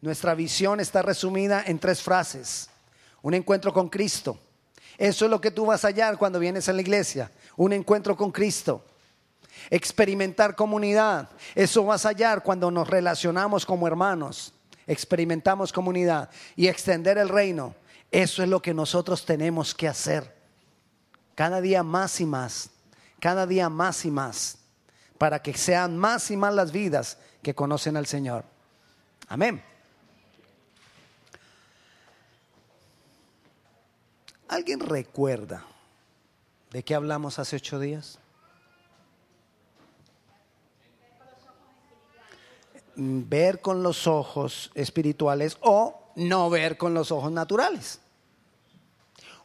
Nuestra visión está resumida en tres frases. Un encuentro con Cristo. Eso es lo que tú vas a hallar cuando vienes a la iglesia. Un encuentro con Cristo. Experimentar comunidad. Eso vas a hallar cuando nos relacionamos como hermanos. Experimentamos comunidad. Y extender el reino. Eso es lo que nosotros tenemos que hacer. Cada día más y más. Cada día más y más. Para que sean más y más las vidas que conocen al Señor. Amén. ¿Alguien recuerda de qué hablamos hace ocho días? Ver con los ojos espirituales o no ver con los ojos naturales.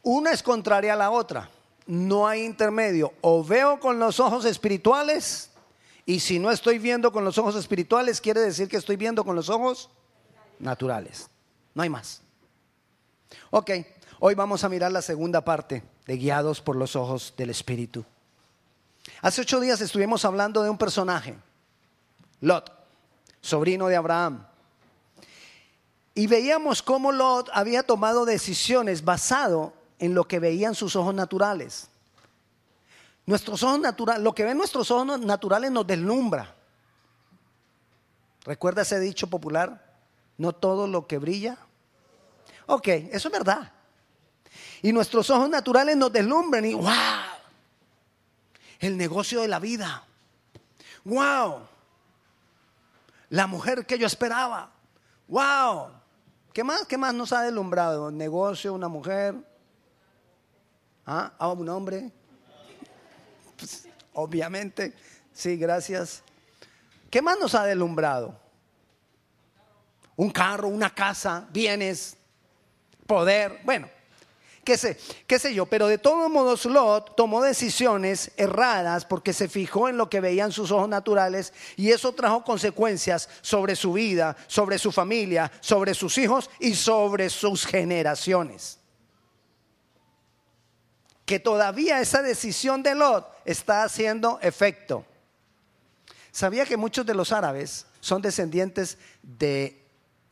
Una es contraria a la otra. No hay intermedio. O veo con los ojos espirituales y si no estoy viendo con los ojos espirituales, quiere decir que estoy viendo con los ojos naturales. No hay más. Ok, hoy vamos a mirar la segunda parte de Guiados por los Ojos del Espíritu. Hace ocho días estuvimos hablando de un personaje, Lot, sobrino de Abraham. Y veíamos cómo Lot había tomado decisiones basado en lo que veían sus ojos naturales. Nuestros ojos naturales, lo que ven nuestros ojos naturales nos deslumbra. ¿Recuerda ese dicho popular? No todo lo que brilla. Ok, eso es verdad. Y nuestros ojos naturales nos deslumbran y wow, el negocio de la vida. Wow, la mujer que yo esperaba. Wow, ¿qué más? ¿Qué más nos ha deslumbrado? negocio, una mujer. ¿Ah? un hombre. Pues, obviamente, sí, gracias. ¿Qué más nos ha deslumbrado? Un carro, una casa, bienes, poder, bueno, qué sé, qué sé yo, pero de todos modos Lot tomó decisiones erradas porque se fijó en lo que veían sus ojos naturales y eso trajo consecuencias sobre su vida, sobre su familia, sobre sus hijos y sobre sus generaciones que todavía esa decisión de Lot está haciendo efecto. ¿Sabía que muchos de los árabes son descendientes de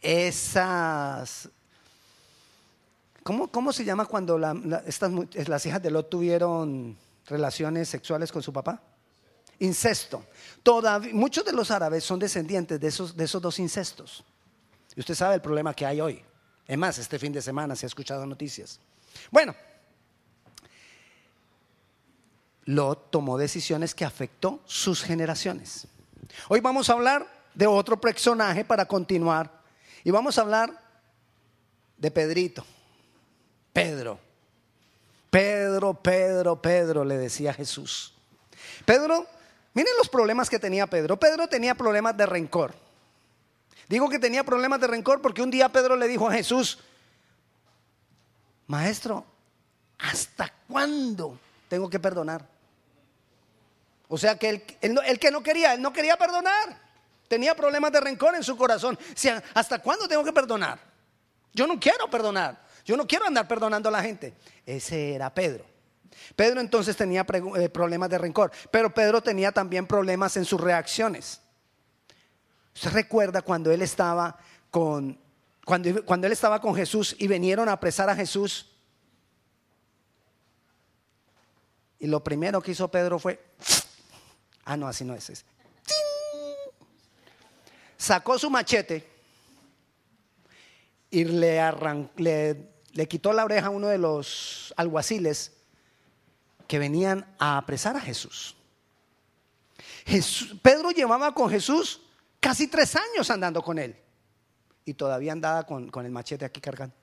esas... ¿Cómo, cómo se llama cuando estas, las hijas de Lot tuvieron relaciones sexuales con su papá? Incesto. Muchos de los árabes son descendientes de esos, de esos dos incestos. Y usted sabe el problema que hay hoy. Es más, este fin de semana se ha escuchado noticias. Bueno, Lot tomó decisiones que afectó sus generaciones. Hoy vamos a hablar de otro personaje para continuar y vamos a hablar de Pedrito. Pedro. Pedro, Pedro, Pedro, le decía Jesús. Pedro, miren los problemas que tenía Pedro. Pedro tenía problemas de rencor. Digo que tenía problemas de rencor porque un día Pedro le dijo a Jesús, Maestro, ¿hasta cuándo tengo que perdonar? O sea que él, que no quería, él no quería perdonar. Tenía problemas de rencor en su corazón. ¿hasta cuándo tengo que perdonar? Yo no quiero perdonar. Yo no quiero andar perdonando a la gente. Ese era Pedro. Pedro entonces tenía eh, problemas de rencor, pero Pedro tenía también problemas en sus reacciones. ¿Usted recuerda cuando él estaba con cuando, cuando él estaba con Jesús y vinieron a apresar a Jesús? Y lo primero que hizo Pedro fue Ah, no, así no es. Sacó su machete y le, quitó la oreja a uno de los alguaciles que venían a apresar a Jesús. Pedro llevaba con Jesús casi tres años andando con él y todavía andaba con, el machete aquí cargando.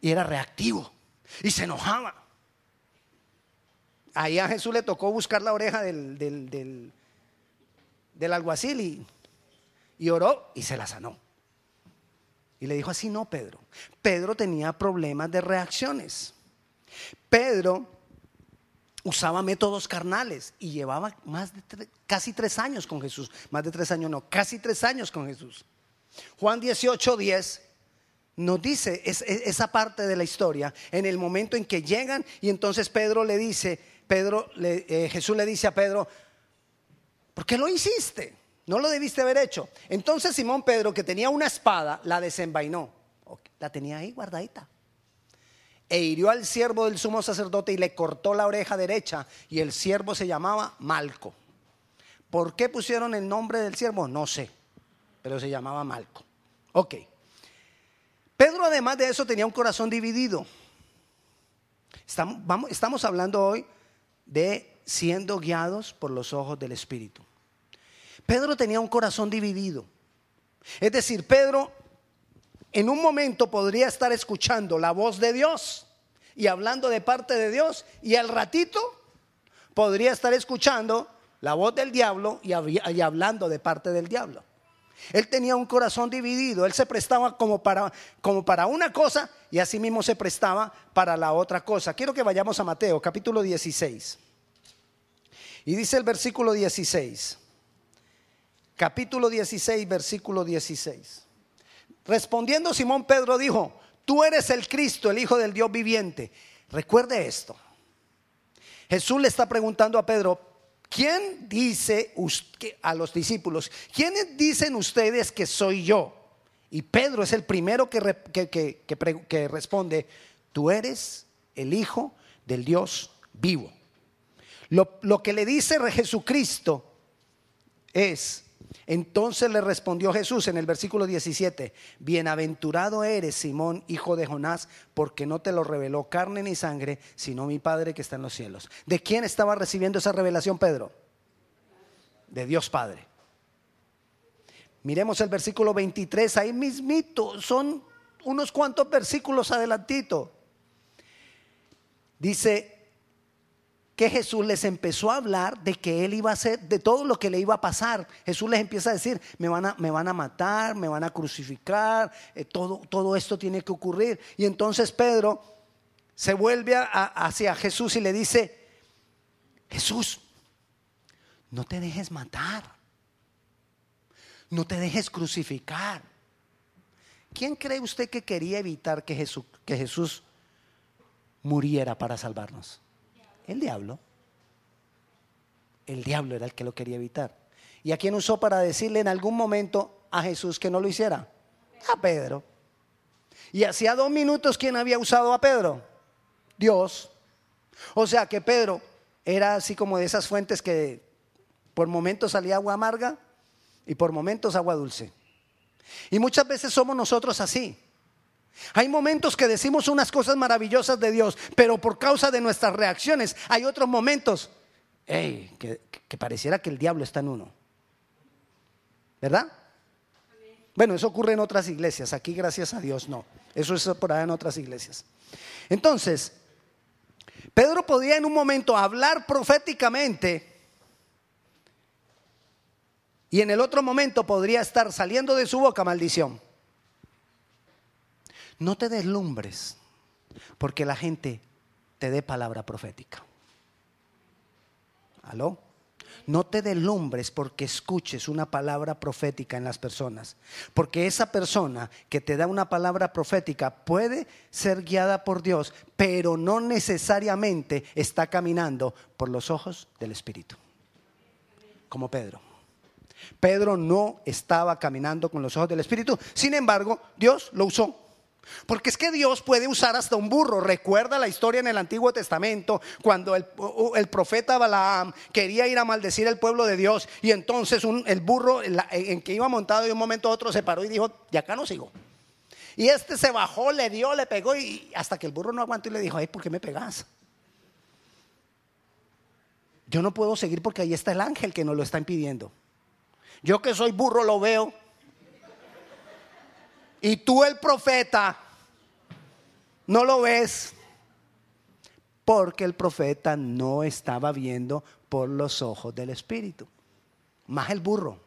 Y era reactivo y se enojaba. Ahí a Jesús le tocó buscar la oreja del, alguacil y oró y se la sanó. Y le dijo así, no, Pedro. Pedro tenía problemas de reacciones. Pedro usaba métodos carnales y llevaba más de casi tres años con Jesús. Más de tres años, no, casi tres años con Jesús. Juan 18, 10 nos dice esa parte de la historia en el momento en que llegan y entonces Pedro le dice, Pedro, eh, Jesús le dice a Pedro, ¿por qué lo hiciste? No lo debiste haber hecho. Entonces Simón Pedro, que tenía una espada, la desenvainó. La tenía ahí guardadita. E hirió al siervo del sumo sacerdote y le cortó la oreja derecha. Y el siervo se llamaba Malco. ¿Por qué pusieron el nombre del siervo? No sé. Pero se llamaba Malco. Ok. Pedro además de eso tenía un corazón dividido. Estamos, estamos hablando hoy de siendo guiados por los ojos del Espíritu. Pedro tenía un corazón dividido. Es decir, Pedro en un momento podría estar escuchando la voz de Dios y hablando de parte de Dios y al ratito podría estar escuchando la voz del diablo y, hablando de parte del diablo. Él tenía un corazón dividido, él se prestaba como para, como para una cosa y así mismo se prestaba para la otra cosa. Quiero que vayamos a Mateo capítulo 16. Y dice el versículo 16, capítulo 16, versículo 16. Respondiendo Simón Pedro dijo, tú eres el Cristo, el Hijo del Dios viviente. Recuerde esto. Jesús le está preguntando a Pedro, ¿quién dice a los discípulos, quiénes dicen ustedes que soy yo? Y Pedro es el primero que, que responde, tú eres el Hijo del Dios vivo. Lo, lo que le dice Jesucristo es, entonces le respondió Jesús en el versículo 17, bienaventurado eres Simón, hijo de Jonás, porque no te lo reveló carne ni sangre, sino mi Padre que está en los cielos. ¿De quién estaba recibiendo esa revelación Pedro? De Dios Padre. Miremos el versículo 23, ahí mismito, son unos cuantos versículos adelantito. Dice, que Jesús les empezó a hablar de que él iba a hacer, de todo lo que le iba a pasar. Jesús les empieza a decir, me van a, me van a matar, me van a crucificar, eh, todo, todo esto tiene que ocurrir. Y entonces Pedro se vuelve hacia Jesús y le dice, Jesús, no te dejes matar, no te dejes crucificar. ¿Quién cree usted que quería evitar que Jesús, que Jesús muriera para salvarnos? El diablo. El diablo era el que lo quería evitar. ¿Y a quién usó para decirle en algún momento a Jesús que no lo hiciera? A Pedro. Y hacía dos minutos, ¿quién había usado a Pedro? Dios. O sea que Pedro era así como de esas fuentes que por momentos salía agua amarga y por momentos agua dulce. Y muchas veces somos nosotros así. Hay momentos que decimos unas cosas maravillosas de Dios, pero por causa de nuestras reacciones hay otros momentos que, pareciera que el diablo está en uno. ¿Verdad? Bueno, eso ocurre en otras iglesias, aquí gracias a Dios no. Eso es por allá en otras iglesias. Entonces, Pedro podía en un momento hablar proféticamente y en el otro momento podría estar saliendo de su boca maldición. No te deslumbres porque la gente te dé palabra profética. ¿Aló? No te deslumbres porque escuches una palabra profética en las personas. Porque esa persona que te da una palabra profética puede ser guiada por Dios, pero no necesariamente está caminando por los ojos del Espíritu. Como Pedro. Pedro no estaba caminando con los ojos del Espíritu. Sin embargo, Dios lo usó porque es que Dios puede usar hasta un burro. Recuerda la historia en el Antiguo Testamento cuando el, profeta Balaam quería ir a maldecir al pueblo de Dios y entonces el burro en, que iba montado de un momento a otro se paró y dijo, de acá no sigo. Y este se bajó, le dio, le pegó y hasta que el burro no aguantó y le dijo, ay, ¿por qué me pegas? Yo no puedo seguir porque ahí está el ángel que nos lo está impidiendo. Yo que soy burro lo veo y tú el profeta no lo ves porque el profeta no estaba viendo por los ojos del Espíritu, más el burro.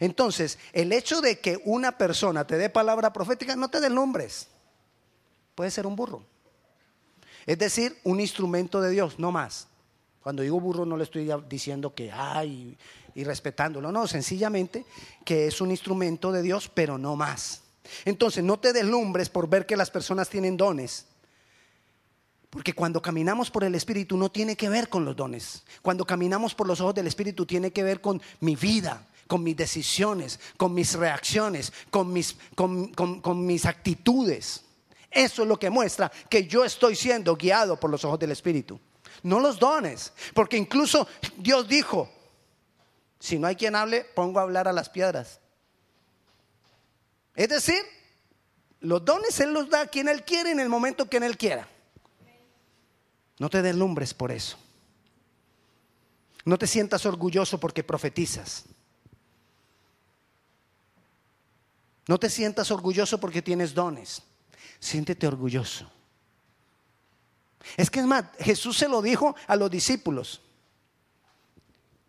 Entonces, el hecho de que una persona te dé palabra profética, no te dé nombres. Puede ser un burro. Es decir, un instrumento de Dios, no más. Cuando digo burro no le estoy diciendo que hay y respetándolo. No, sencillamente que es un instrumento de Dios, pero no más. Entonces, no te deslumbres por ver que las personas tienen dones. Porque cuando caminamos por el Espíritu no tiene que ver con los dones. Cuando caminamos por los ojos del Espíritu tiene que ver con mi vida, con mis decisiones, con mis reacciones, con mis, con, mis actitudes. Eso es lo que muestra que yo estoy siendo guiado por los ojos del Espíritu. No los dones. Porque incluso Dios dijo, si no hay quien hable, pongo a hablar a las piedras. Es decir, los dones Él los da a quien Él quiere en el momento que Él quiera. No te deslumbres por eso. No te sientas orgulloso porque profetizas. No te sientas orgulloso porque tienes dones. Siéntete orgulloso. Es que es más, Jesús se lo dijo a los discípulos.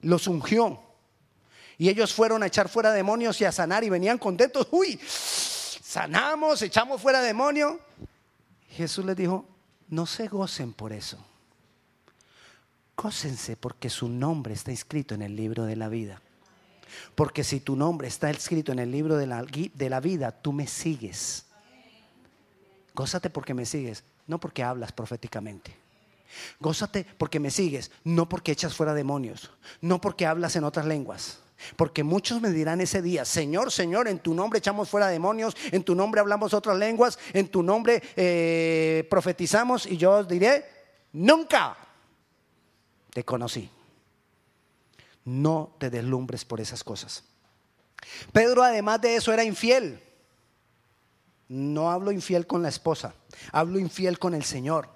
Los ungió. Y ellos fueron a echar fuera demonios y a sanar y venían contentos. Uy, sanamos, echamos fuera demonios. Jesús les dijo, no se gocen por eso. Gócense porque su nombre está inscrito en el libro de la vida. Porque si tu nombre está escrito en el libro de la, de la vida, tú me sigues. Gózate porque me sigues, no porque hablas proféticamente. Gózate porque me sigues, no porque echas fuera demonios, no porque hablas en otras lenguas. Porque muchos me dirán ese día, Señor, Señor, en tu nombre echamos fuera demonios, en tu nombre hablamos otras lenguas, en tu nombre eh, profetizamos y yo os diré, nunca te conocí. No te deslumbres por esas cosas. Pedro además de eso era infiel. No hablo infiel con la esposa, hablo infiel con el Señor.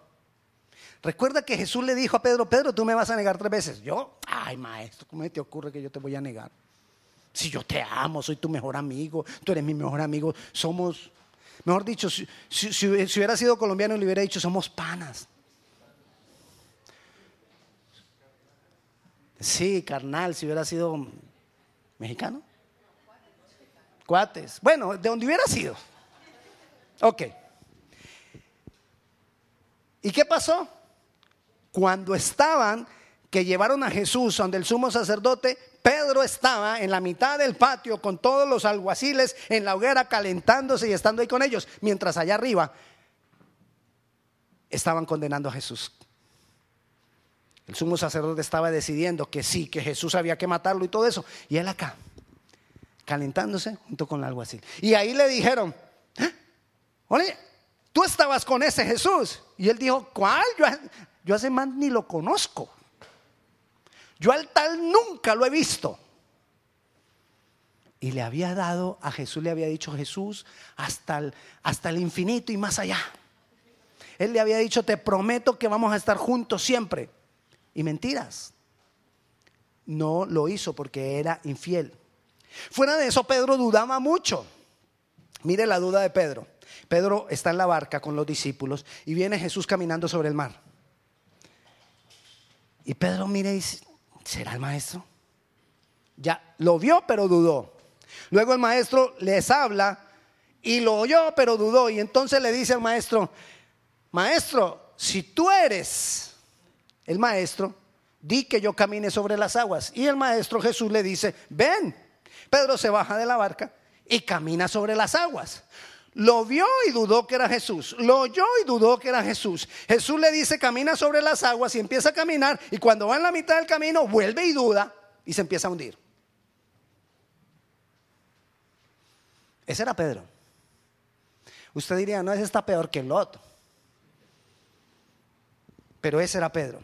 Recuerda que Jesús le dijo a Pedro, Pedro, tú me vas a negar tres veces. Yo, ay maestro, ¿cómo te ocurre que yo te voy a negar? Si yo te amo, soy tu mejor amigo, tú eres mi mejor amigo, somos, mejor dicho, si, si hubiera sido colombiano le hubiera dicho, somos panas. Sí, carnal, si hubiera sido mexicano. Cuates. Bueno, de donde hubiera sido. Ok. ¿Y qué pasó? Cuando estaban, que llevaron a Jesús donde el sumo sacerdote, Pedro estaba en la mitad del patio con todos los alguaciles en la hoguera calentándose y estando ahí con ellos, mientras allá arriba estaban condenando a Jesús. El sumo sacerdote estaba decidiendo que sí, que Jesús había que matarlo y todo eso. Y él acá, calentándose junto con el alguacil. Y ahí le dijeron, ¿Eh? oye, tú estabas con ese Jesús. Y él dijo, ¿cuál? Yo, yo hace más ni lo conozco. Yo al tal nunca lo he visto. Y le había dado, a Jesús le había dicho Jesús hasta el, hasta el infinito y más allá. Él le había dicho, te prometo que vamos a estar juntos siempre y mentiras. No lo hizo porque era infiel. Fuera de eso, Pedro dudaba mucho. Mire la duda de Pedro. Pedro está en la barca con los discípulos y viene Jesús caminando sobre el mar. Y Pedro mire y dice, ¿será el maestro? Ya lo vio, pero dudó. Luego el maestro les habla y lo oyó, pero dudó. Y entonces le dice al maestro, maestro, si tú eres el maestro, di que yo camine sobre las aguas. Y el maestro Jesús le dice, ven. Pedro se baja de la barca y camina sobre las aguas. Lo vio y dudó que era Jesús. Lo oyó y dudó que era Jesús. Jesús le dice, camina sobre las aguas y empieza a caminar. Y cuando va en la mitad del camino, vuelve y duda y se empieza a hundir. Ese era Pedro. Usted diría, no, ese está peor que Lot. Pero ese era Pedro.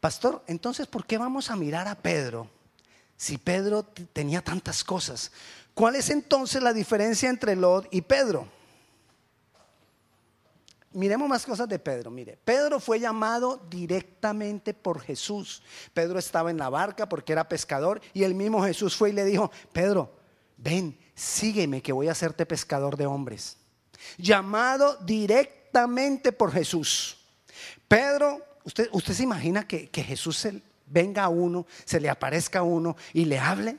Pastor, entonces, ¿por qué vamos a mirar a Pedro si Pedro tenía tantas cosas? ¿Cuál es entonces la diferencia entre Lot y Pedro? Miremos más cosas de Pedro. Mire, Pedro fue llamado directamente por Jesús. Pedro estaba en la barca porque era pescador y el mismo Jesús fue y le dijo, Pedro, ven, sígueme que voy a hacerte pescador de hombres. Llamado directamente por Jesús. Pedro ¿Usted, se imagina que, Jesús venga a uno, se le aparezca a uno y le hable?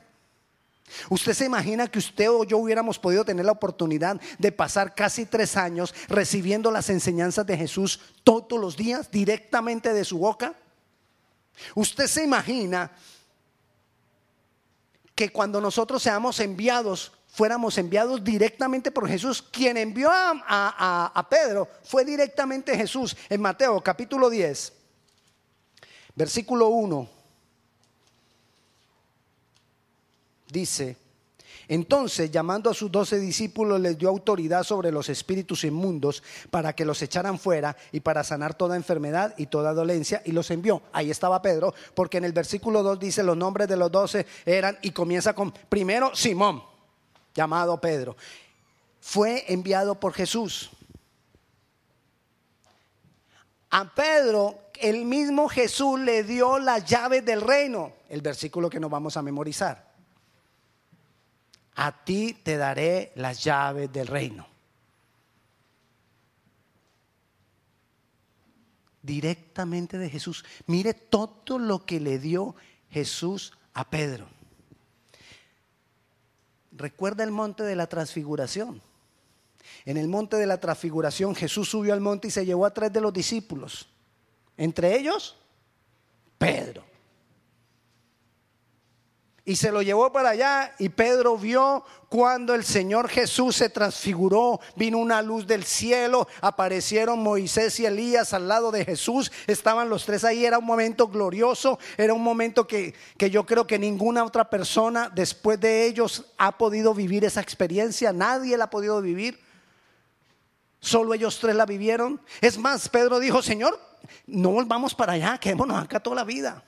¿Usted se imagina que usted o yo hubiéramos podido tener la oportunidad de pasar casi tres años recibiendo las enseñanzas de Jesús todos los días directamente de su boca? ¿Usted se imagina que cuando nosotros seamos enviados fuéramos enviados directamente por Jesús. Quien envió a, a- a Pedro fue directamente Jesús. En Mateo capítulo 10, versículo 1, dice, entonces llamando a sus doce discípulos les dio autoridad sobre los espíritus inmundos para que los echaran fuera y para sanar toda enfermedad y toda dolencia y los envió. Ahí estaba Pedro, porque en el versículo 2 dice los nombres de los doce eran y comienza con primero Simón, llamado Pedro. Fue enviado por Jesús. A Pedro, el mismo Jesús le dio las llaves del reino, el versículo que nos vamos a memorizar. A ti te daré las llaves del reino. Directamente de Jesús. Mire todo lo que le dio Jesús a Pedro. Recuerda el monte de la transfiguración. En el monte de la transfiguración Jesús subió al monte y se llevó a tres de los discípulos. Entre ellos, Pedro. Y se lo llevó para allá y Pedro vio cuando el Señor Jesús se transfiguró, vino una luz del cielo, aparecieron Moisés y Elías al lado de Jesús, estaban los tres ahí, era un momento glorioso, era un momento que, que yo creo que ninguna otra persona después de ellos ha podido vivir esa experiencia, nadie la ha podido vivir. Solo ellos tres la vivieron. Es más, Pedro dijo, Señor, no volvamos para allá, quedémonos acá toda la vida.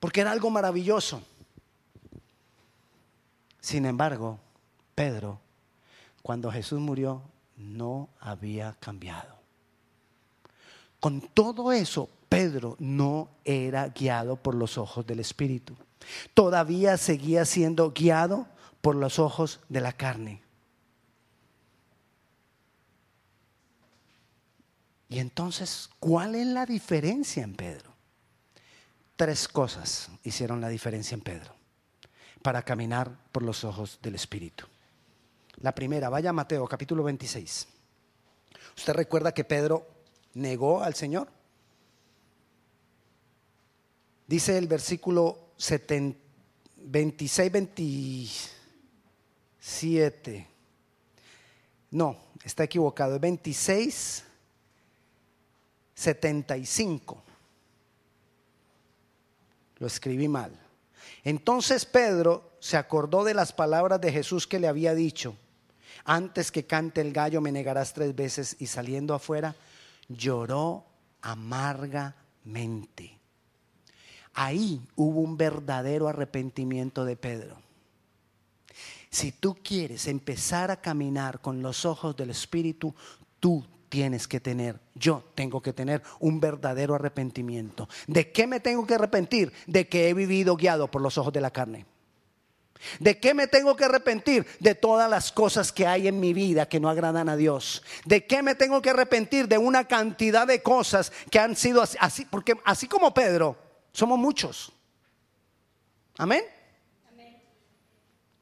Porque era algo maravilloso. Sin embargo, Pedro, cuando Jesús murió, no había cambiado. Con todo eso, Pedro no era guiado por los ojos del Espíritu. Todavía seguía siendo guiado por los ojos de la carne. Y entonces, ¿cuál es la diferencia en Pedro? Tres cosas hicieron la diferencia en Pedro para caminar por los ojos del Espíritu. La primera, vaya a Mateo capítulo 26. ¿Usted recuerda que Pedro negó al Señor? Dice el versículo 26, 27. No, está equivocado. Es 26, 75. Lo escribí mal. Entonces Pedro se acordó de las palabras de Jesús que le había dicho, antes que cante el gallo me negarás tres veces y saliendo afuera lloró amargamente. Ahí hubo un verdadero arrepentimiento de Pedro. Si tú quieres empezar a caminar con los ojos del Espíritu, tú tienes que tener, yo tengo que tener un verdadero arrepentimiento. ¿De qué me tengo que arrepentir? De que he vivido guiado por los ojos de la carne. ¿De qué me tengo que arrepentir? De todas las cosas que hay en mi vida que no agradan a Dios. ¿De qué me tengo que arrepentir? De una cantidad de cosas que han sido así, así porque así como Pedro, somos muchos. Amén.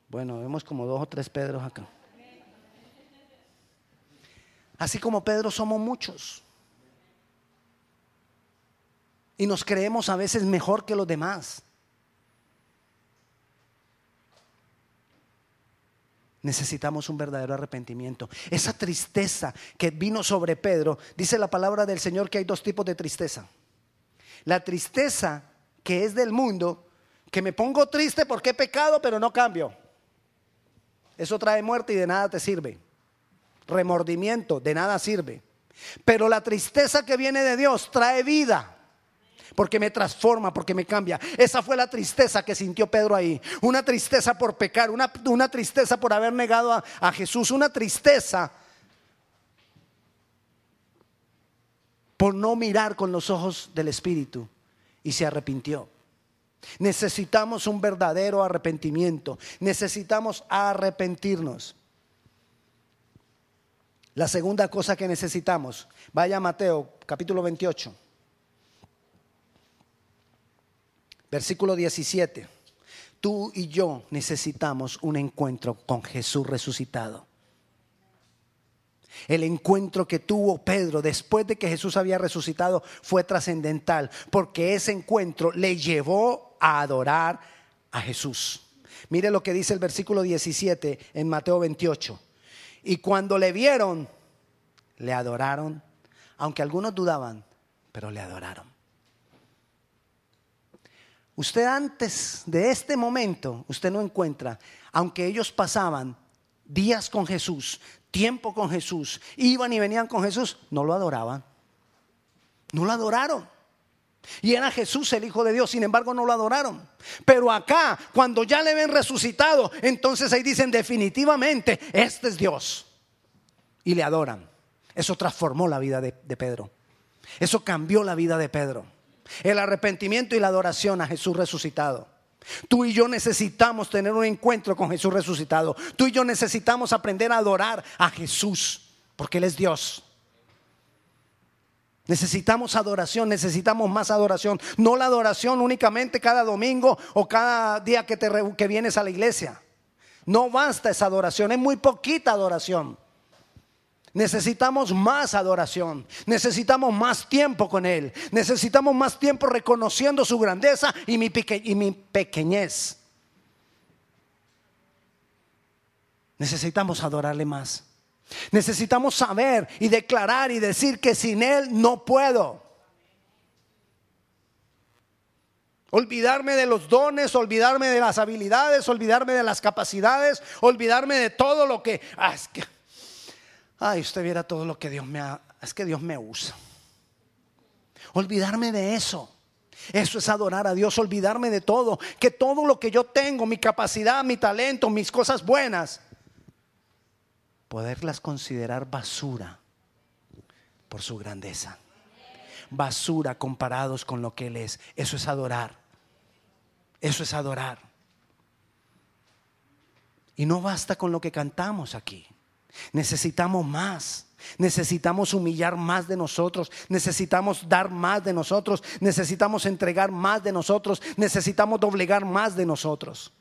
Bueno, vemos como dos o tres Pedros acá. Así como Pedro somos muchos. Y nos creemos a veces mejor que los demás. Necesitamos un verdadero arrepentimiento. Esa tristeza que vino sobre Pedro, dice la palabra del Señor que hay dos tipos de tristeza. La tristeza que es del mundo, que me pongo triste porque he pecado pero no cambio. Eso trae muerte y de nada te sirve. Remordimiento, de nada sirve. Pero la tristeza que viene de Dios trae vida. Porque me transforma, porque me cambia. Esa fue la tristeza que sintió Pedro ahí. Una tristeza por pecar, una, una tristeza por haber negado a, a Jesús, una tristeza por no mirar con los ojos del Espíritu. Y se arrepintió. Necesitamos un verdadero arrepentimiento. Necesitamos arrepentirnos. La segunda cosa que necesitamos, vaya a Mateo capítulo 28, versículo 17. Tú y yo necesitamos un encuentro con Jesús resucitado. El encuentro que tuvo Pedro después de que Jesús había resucitado fue trascendental, porque ese encuentro le llevó a adorar a Jesús. Mire lo que dice el versículo 17 en Mateo 28. Y cuando le vieron, le adoraron, aunque algunos dudaban, pero le adoraron. Usted antes de este momento, usted no encuentra, aunque ellos pasaban días con Jesús, tiempo con Jesús, iban y venían con Jesús, no lo adoraban. No lo adoraron. Y era Jesús el Hijo de Dios, sin embargo no lo adoraron. Pero acá, cuando ya le ven resucitado, entonces ahí dicen definitivamente, este es Dios. Y le adoran. Eso transformó la vida de, de Pedro. Eso cambió la vida de Pedro. El arrepentimiento y la adoración a Jesús resucitado. Tú y yo necesitamos tener un encuentro con Jesús resucitado. Tú y yo necesitamos aprender a adorar a Jesús, porque Él es Dios. Necesitamos adoración, necesitamos más adoración. No la adoración únicamente cada domingo o cada día que, te, que vienes a la iglesia. No basta esa adoración, es muy poquita adoración. Necesitamos más adoración, necesitamos más tiempo con Él, necesitamos más tiempo reconociendo su grandeza y mi, y mi pequeñez. Necesitamos adorarle más. Necesitamos saber y declarar y decir que sin Él no puedo. Olvidarme de los dones, olvidarme de las habilidades, olvidarme de las capacidades, olvidarme de todo lo que... Ah, es que ay, usted viera todo lo que Dios me ha... Es que Dios me usa. Olvidarme de eso. Eso es adorar a Dios, olvidarme de todo. Que todo lo que yo tengo, mi capacidad, mi talento, mis cosas buenas, poderlas considerar basura por su grandeza. Basura comparados con lo que Él es. Eso es adorar. Eso es adorar. Y no basta con lo que cantamos aquí. Necesitamos más. Necesitamos humillar más de nosotros, necesitamos dar más de nosotros, necesitamos entregar más de nosotros, necesitamos doblegar más de nosotros.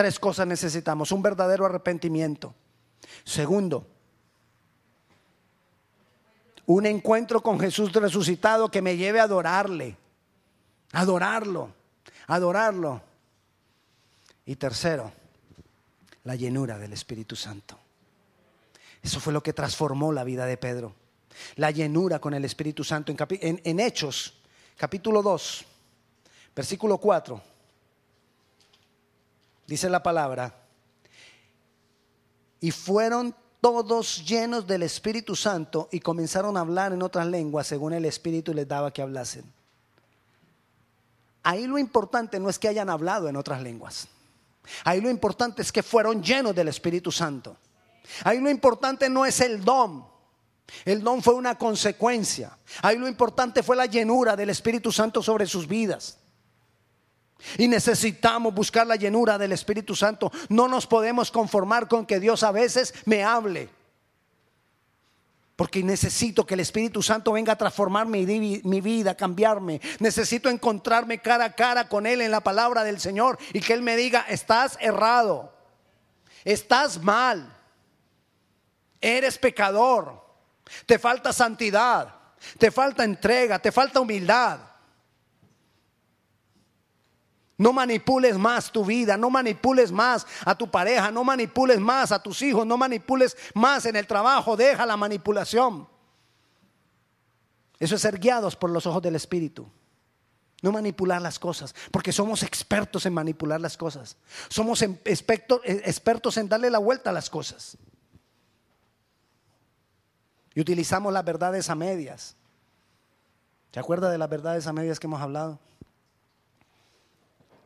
Tres cosas necesitamos. Un verdadero arrepentimiento. Segundo, un encuentro con Jesús resucitado que me lleve a adorarle. Adorarlo. Adorarlo. Y tercero, la llenura del Espíritu Santo. Eso fue lo que transformó la vida de Pedro. La llenura con el Espíritu Santo. En, Hechos, capítulo 2, versículo 4 dice la palabra, y fueron todos llenos del Espíritu Santo y comenzaron a hablar en otras lenguas según el Espíritu les daba que hablasen. Ahí lo importante no es que hayan hablado en otras lenguas. Ahí lo importante es que fueron llenos del Espíritu Santo. Ahí lo importante no es el don. El don fue una consecuencia. Ahí lo importante fue la llenura del Espíritu Santo sobre sus vidas. Y necesitamos buscar la llenura del Espíritu Santo. No nos podemos conformar con que Dios a veces me hable. Porque necesito que el Espíritu Santo venga a transformar mi, mi, vida, cambiarme. Necesito encontrarme cara a cara con Él en la palabra del Señor y que Él me diga, estás errado, estás mal, eres pecador, te falta santidad, te falta entrega, te falta humildad. No manipules más tu vida, no manipules más a tu pareja, no manipules más a tus hijos, no manipules más en el trabajo, deja la manipulación. Eso es ser guiados por los ojos del Espíritu. No manipular las cosas, porque somos expertos en manipular las cosas. Somos em, eh, expertos en darle la vuelta a las cosas. Y utilizamos las verdades a medias. ¿Se acuerda de las verdades a medias que hemos hablado?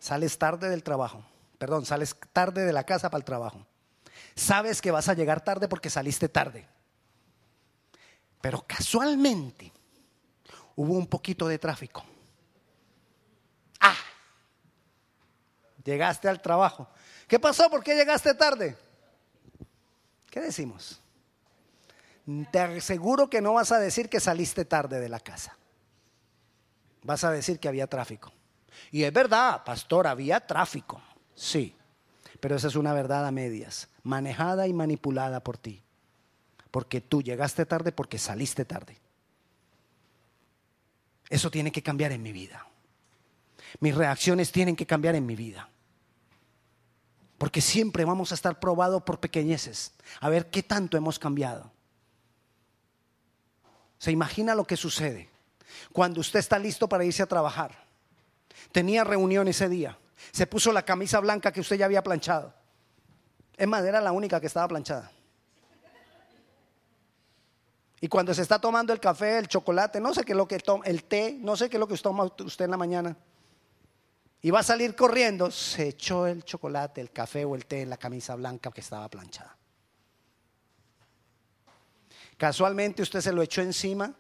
Sales tarde del trabajo. Perdón, sales tarde de la casa para el trabajo. Sabes que vas a llegar tarde porque saliste tarde. Pero casualmente hubo un poquito de tráfico. Ah, llegaste al trabajo. ¿Qué pasó? ¿Por qué llegaste tarde? ¿Qué decimos? Te aseguro que no vas a decir que saliste tarde de la casa. Vas a decir que había tráfico. Y es verdad, pastor, había tráfico, sí, pero esa es una verdad a medias, manejada y manipulada por ti, porque tú llegaste tarde porque saliste tarde. Eso tiene que cambiar en mi vida. Mis reacciones tienen que cambiar en mi vida. Porque siempre vamos a estar probados por pequeñeces. A ver qué tanto hemos cambiado. Se imagina lo que sucede cuando usted está listo para irse a trabajar. Tenía reunión ese día. Se puso la camisa blanca que usted ya había planchado. Es más, era la única que estaba planchada. Y cuando se está tomando el café, el chocolate, no sé qué es lo que toma, el té, no sé qué es lo que toma usted en la mañana. Y va a salir corriendo, se echó el chocolate, el café o el té en la camisa blanca que estaba planchada. Casualmente usted se lo echó encima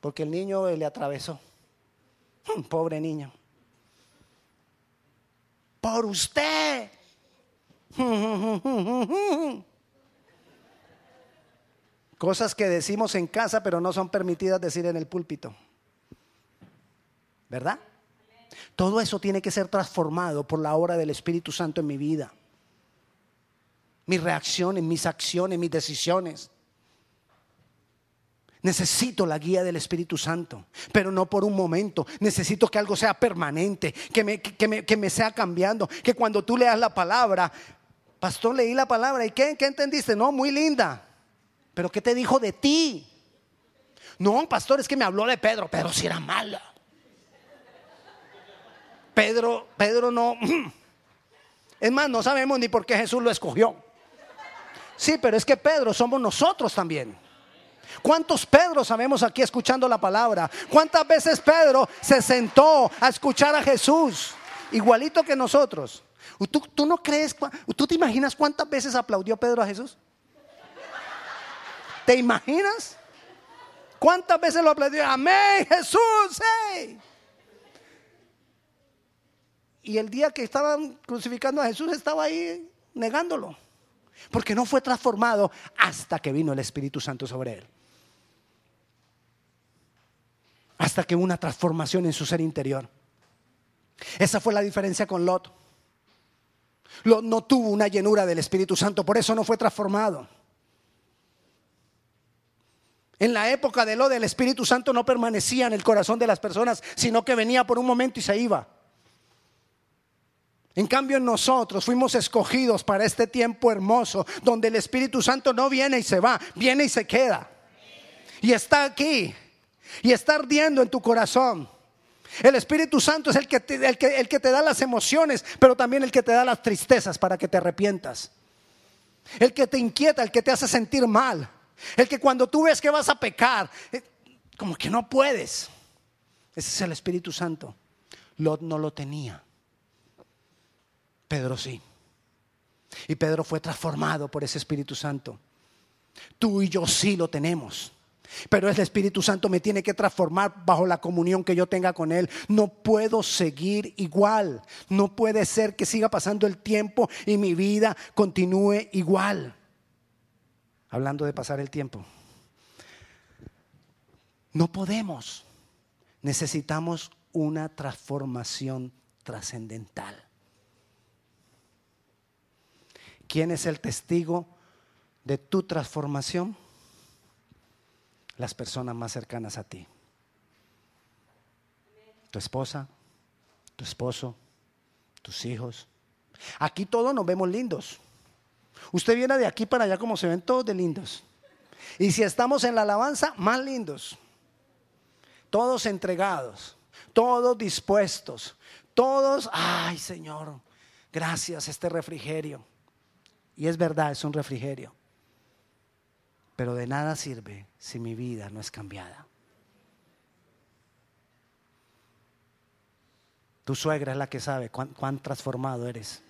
porque el niño le atravesó. Pobre niño. Por usted. Cosas que decimos en casa pero no son permitidas decir en el púlpito. ¿Verdad? Todo eso tiene que ser transformado por la obra del Espíritu Santo en mi vida. Mis reacciones, mis acciones, mis decisiones. Necesito la guía del Espíritu Santo, pero no por un momento. Necesito que algo sea permanente, que me, que me, sea cambiando. Que cuando tú leas la palabra, pastor, leí la palabra y ¿qué, qué entendiste? No, muy linda. Pero ¿qué te dijo de ti? No, pastor, es que me habló de Pedro. Pedro si era mala. Pedro, Pedro no. Es más, no sabemos ni por qué Jesús lo escogió. Sí, pero es que Pedro somos nosotros también. ¿Cuántos Pedro sabemos aquí escuchando la palabra? ¿Cuántas veces Pedro se sentó a escuchar a Jesús? Igualito que nosotros. ¿Tú, tú no crees? ¿Tú te imaginas cuántas veces aplaudió Pedro a Jesús? ¿Te imaginas? ¿Cuántas veces lo aplaudió? Amén, Jesús. Y el día que estaban crucificando a Jesús estaba ahí negándolo. Porque no fue transformado hasta que vino el Espíritu Santo sobre él. Hasta que una transformación en su ser interior. Esa fue la diferencia con Lot. Lot no tuvo una llenura del Espíritu Santo, por eso no fue transformado. En la época de lo del Espíritu Santo no permanecía en el corazón de las personas, sino que venía por un momento y se iba. En cambio, nosotros fuimos escogidos para este tiempo hermoso, donde el Espíritu Santo no viene y se va, viene y se queda. Y está aquí, y está ardiendo en tu corazón. El Espíritu Santo es el que, te, el, que, el que te da las emociones, pero también el que te da las tristezas para que te arrepientas. El que te inquieta, el que te hace sentir mal. El que cuando tú ves que vas a pecar, eh, como que no puedes. Ese es el Espíritu Santo. Lot no lo tenía. Pedro sí. Y Pedro fue transformado por ese Espíritu Santo. Tú y yo sí lo tenemos. Pero el Espíritu Santo me tiene que transformar bajo la comunión que yo tenga con Él. No puedo seguir igual. No puede ser que siga pasando el tiempo y mi vida continúe igual hablando de pasar el tiempo. No podemos. Necesitamos una transformación trascendental. ¿Quién es el testigo de tu transformación? Las personas más cercanas a ti. Tu esposa, tu esposo, tus hijos. Aquí todos nos vemos lindos. Usted viene de aquí para allá como se ven todos de lindos. Y si estamos en la alabanza, más lindos. Todos entregados, todos dispuestos, todos, ay Señor, gracias este refrigerio. Y es verdad, es un refrigerio. Pero de nada sirve si mi vida no es cambiada. Tu suegra es la que sabe cuán, transformado eres.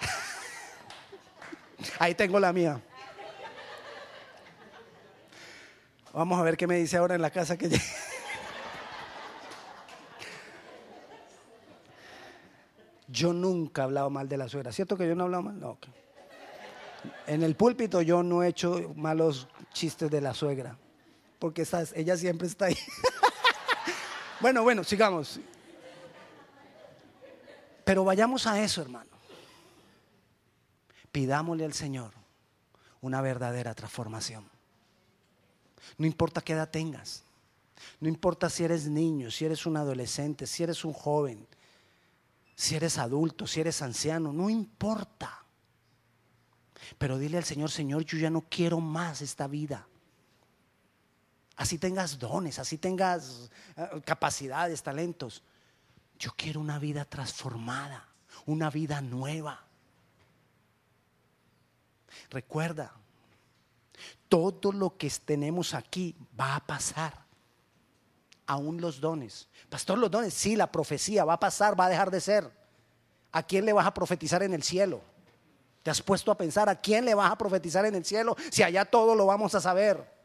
Ahí tengo la mía. Vamos a ver qué me dice ahora en la casa que Yo nunca he hablado mal de la suegra. ¿Cierto que yo no he hablado mal? No. En el púlpito yo no he hecho malos chistes de la suegra. Porque ella siempre está ahí. bueno, bueno, sigamos. Pero vayamos a eso, hermano pidámosle al Señor una verdadera transformación. No importa qué edad tengas, No importa si eres niño, si eres un adolescente, si eres un joven, si eres adulto, si eres anciano, no importa. Pero dile al Señor, Señor, yo ya no quiero más esta vida. Así tengas dones, así tengas eh, capacidades, talentos. Yo quiero una vida transformada, una vida nueva. Recuerda, todo lo que tenemos aquí va a pasar. Aún los dones. Pastor, los dones, sí, la profecía va a pasar, va a dejar de ser. ¿A quién le vas a profetizar en el cielo? ¿Te has puesto a pensar a quién le vas a profetizar en el cielo si allá todo lo vamos a saber?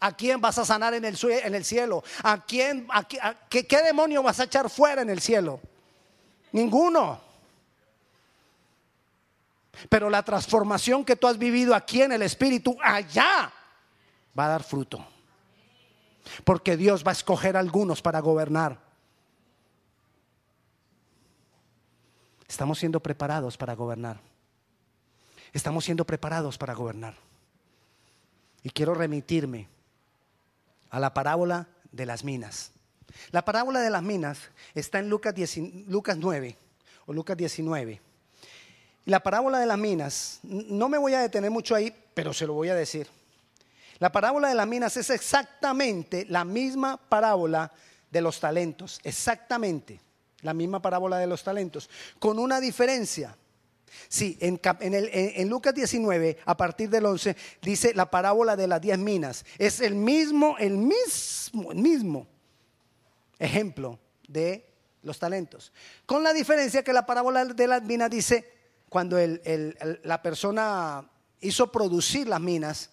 ¿A quién vas a sanar en el, cielo? ¿A quién, a, qué, qué demonio vas a echar fuera en el cielo? Ninguno. Pero la transformación que tú has vivido aquí en el Espíritu, allá, va a dar fruto. Porque Dios va a escoger a algunos para gobernar. Estamos siendo preparados para gobernar. Estamos siendo preparados para gobernar. Y quiero remitirme a la parábola de las minas. La parábola de las minas está en Lucas, Lucas 9 o Lucas 19. La parábola de las minas, no me voy a detener mucho ahí, pero se lo voy a decir. La parábola de las minas es exactamente la misma parábola de los talentos, exactamente la misma parábola de los talentos, con una diferencia. Sí, en, en, Lucas 19, a partir del 11, dice la parábola de las diez minas. Es el mismo, el mismo, el mismo ejemplo de los talentos. Con la diferencia que la parábola de las minas dice, cuando la persona hizo producir las minas,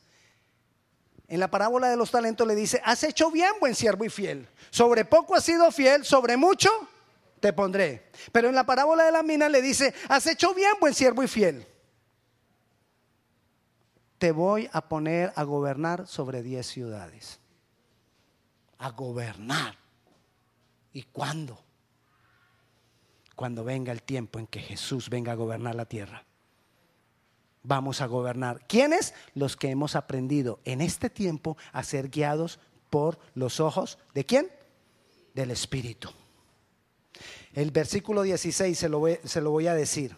en la parábola de los talentos le dice, has hecho bien, buen siervo y fiel. Sobre poco has sido fiel, sobre mucho te pondré. Pero en la parábola de la mina le dice, has hecho bien, buen siervo y fiel. Te voy a poner a gobernar sobre diez ciudades. A gobernar. ¿Y cuándo? Cuando venga el tiempo en que Jesús venga a gobernar la tierra. Vamos a gobernar. ¿Quiénes? Los que hemos aprendido en este tiempo a ser guiados por los ojos de quién? Del Espíritu. El versículo 16 se lo voy, a decir.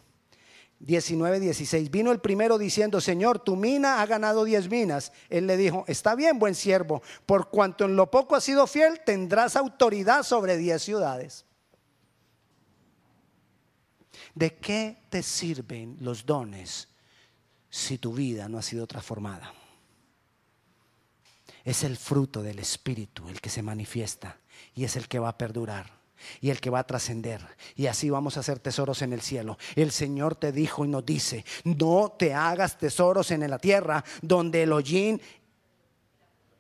19, 16. Vino el primero diciendo, Señor, tu mina ha ganado diez minas. Él le dijo, está bien, buen siervo, por cuanto en lo poco has sido fiel, tendrás autoridad sobre diez ciudades. ¿De qué te sirven los dones si tu vida no ha sido transformada? Es el fruto del Espíritu el que se manifiesta y es el que va a perdurar y el que va a trascender. Y así vamos a hacer tesoros en el cielo. El Señor te dijo y nos dice, no te hagas tesoros en la tierra donde el hollín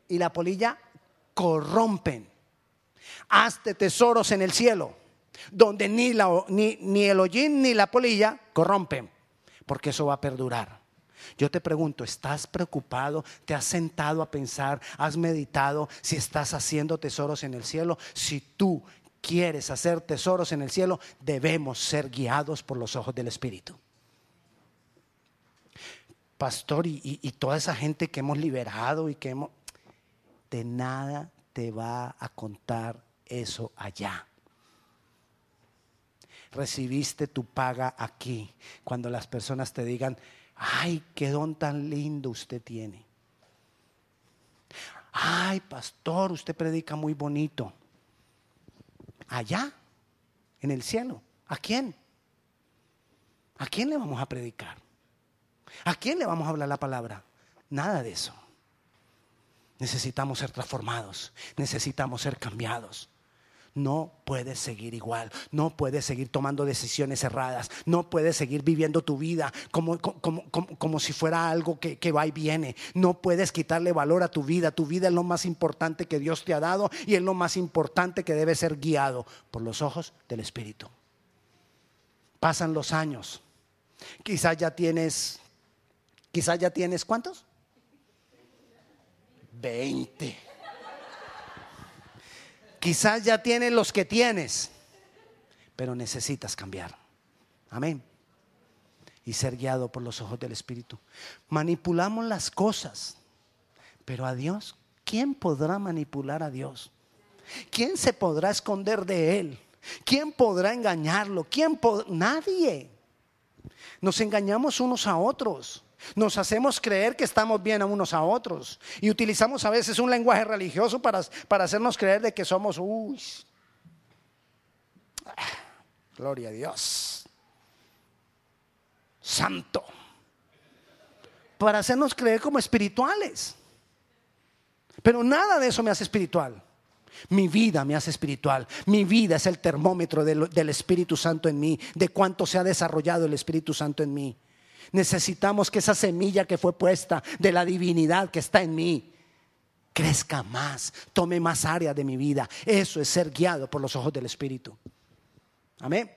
y la polilla corrompen. Hazte tesoros en el cielo donde ni, ni, ni el hollín ni la polilla corrompen, porque eso va a perdurar. Yo te pregunto, ¿estás preocupado? ¿Te has sentado a pensar? ¿Has meditado si estás haciendo tesoros en el cielo? Si tú quieres hacer tesoros en el cielo, debemos ser guiados por los ojos del Espíritu. Pastor, y, toda esa gente que hemos liberado y que hemos... De nada te va a contar eso allá. Recibiste tu paga aquí cuando las personas te digan, ay, qué don tan lindo usted tiene. Ay, pastor, usted predica muy bonito allá, en el cielo. ¿A quién? ¿A quién le vamos a predicar? ¿A quién le vamos a hablar la palabra? Nada de eso. Necesitamos ser transformados, necesitamos ser cambiados. No puedes seguir igual, no puedes seguir tomando decisiones erradas, no puedes seguir viviendo tu vida como, como, si fuera algo que, que, va y viene. No puedes quitarle valor a tu vida. Tu vida es lo más importante que Dios te ha dado y es lo más importante que debe ser guiado por los ojos del Espíritu. Pasan los años. Quizás ya tienes, quizás ya tienes cuántos? Veinte. Quizás ya tienes los que tienes, pero necesitas cambiar. Amén. Y ser guiado por los ojos del Espíritu. Manipulamos las cosas, pero a Dios ¿quién podrá manipular a Dios? ¿Quién se podrá esconder de Él? ¿Quién podrá engañarlo? ¿Quién Nadie. Nos engañamos unos a otros. Nos hacemos creer que estamos bien a unos a otros. Y utilizamos a veces un lenguaje religioso para, para hacernos creer de que somos, uy, gloria a Dios, santo. Para hacernos creer como espirituales. Pero nada de eso me hace espiritual. Mi vida me hace espiritual. Mi vida es el termómetro del, del, Espíritu Santo en mí, de cuánto se ha desarrollado el Espíritu Santo en mí. Necesitamos que esa semilla que fue puesta de la divinidad que está en mí crezca más, tome más área de mi vida. Eso es ser guiado por los ojos del Espíritu. Amén.